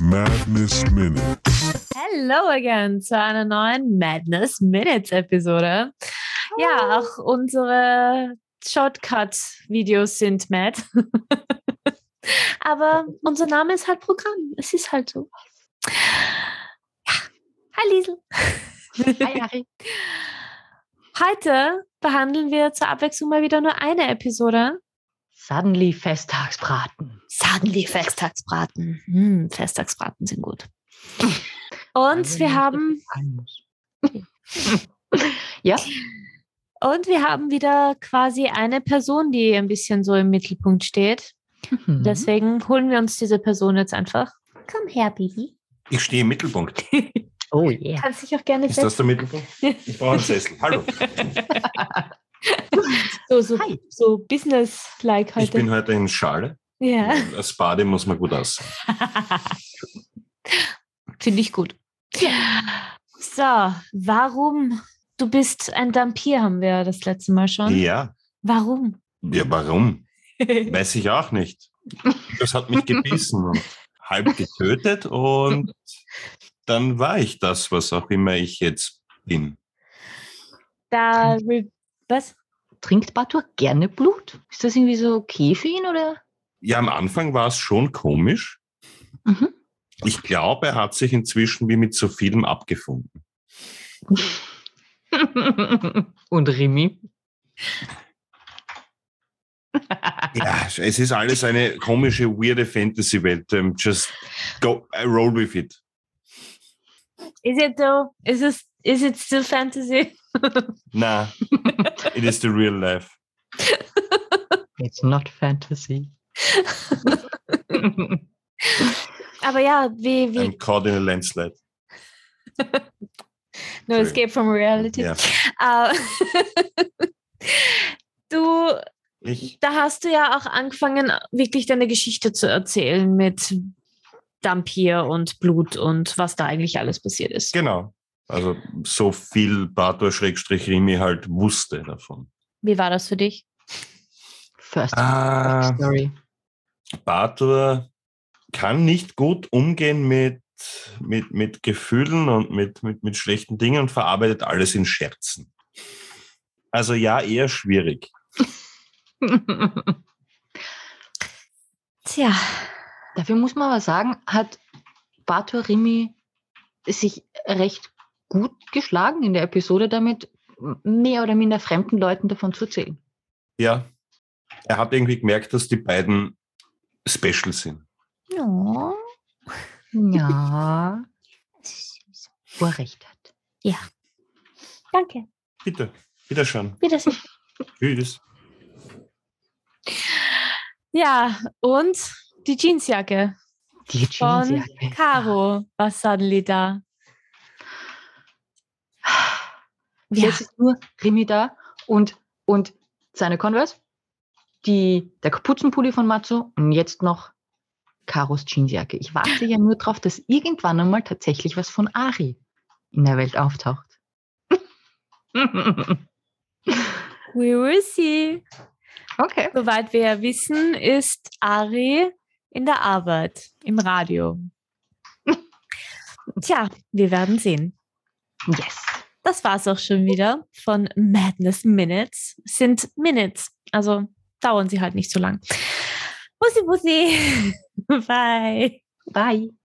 Madness Minutes. Hello again zu einer neuen Madness Minutes Episode. Ja, auch unsere Shortcut-Videos sind mad. Aber unser Name ist halt Programm. Es ist halt so. Ja. Hi Liesel. Hi, Ari. Heute behandeln wir zur Abwechslung mal wieder nur eine Episode. Suddenly Festtagsbraten. Suddenly Festtagsbraten. Hm, Festtagsbraten sind gut. Und wir haben ja, und wir haben wieder quasi eine Person, die ein bisschen so im Mittelpunkt steht. Mhm. Deswegen holen wir uns diese Person jetzt einfach. Komm her, Bibi. Ich stehe im Mittelpunkt. Oh yeah. Kannst dich auch gerne Ist das setzen. der Mittelpunkt? Ich brauche einen Sessel. Hallo. So, so, Hi. so business-like Ich heute. bin heute in Schale. ja, Als Bade muss man gut aussehen. finde ich gut. So, warum? Du bist ein Vampir, haben wir das letzte Mal schon. Ja. Warum? Ja, warum? Weiß ich auch nicht. Das hat mich gebissen und halb getötet und dann war ich das, was auch immer ich jetzt bin. da, was? Trinkt Batur gerne Blut? Ist das irgendwie so okay für ihn oder? Ja, am Anfang war es schon komisch. Mhm. Ich glaube, er hat sich inzwischen wie mit so vielem abgefunden. Und Rimi? Ja, es ist alles eine komische, weirde Fantasy-Welt. Um, just go, I roll with it. Is it though? Is it, is it still fantasy? Nah, it is the real life. It's not fantasy. Aber ja, wie, wie, I'm caught in a landslide. no sorry. escape from reality. Ja, Äh, du, ich, da hast du ja auch angefangen, wirklich deine Geschichte zu erzählen mit Dampir und Blut und was da eigentlich alles passiert ist. genau. Also so viel Bator-Rimi halt wusste davon. Wie war das für dich? First Ah, Story. Bator kann nicht gut umgehen mit, mit, mit Gefühlen und mit, mit, mit schlechten Dingen und verarbeitet alles in Scherzen. Also ja, eher schwierig. Tja, Dafür muss man aber sagen, hat Batur Rimi sich recht gut geschlagen in der Episode damit, mehr oder minder fremden Leuten davon zu erzählen. Ja, er hat irgendwie gemerkt, dass die beiden special sind. ja. Ja, wo er recht hat. danke. Bitte, wiederschauen. Wiedersehen. Tschüss. Ja, und die Jeansjacke Die von Jeansjacke. Caro war suddenly da. Ja, Jetzt ist nur Rimi da und, und seine Converse, die, der Kapuzenpulli von Matzo und jetzt noch Karos Jeansjacke. Ich warte ja nur darauf, dass irgendwann einmal tatsächlich was von Ari in der Welt auftaucht. we will see. okay. Soweit wir ja wissen, ist Ari in der Arbeit, im Radio. Tja, wir werden sehen. Yes. Das war's auch schon wieder von Madness Minutes. Sind Minutes, also dauern sie halt nicht so lang. Bussi, bussi. Bye. Bye.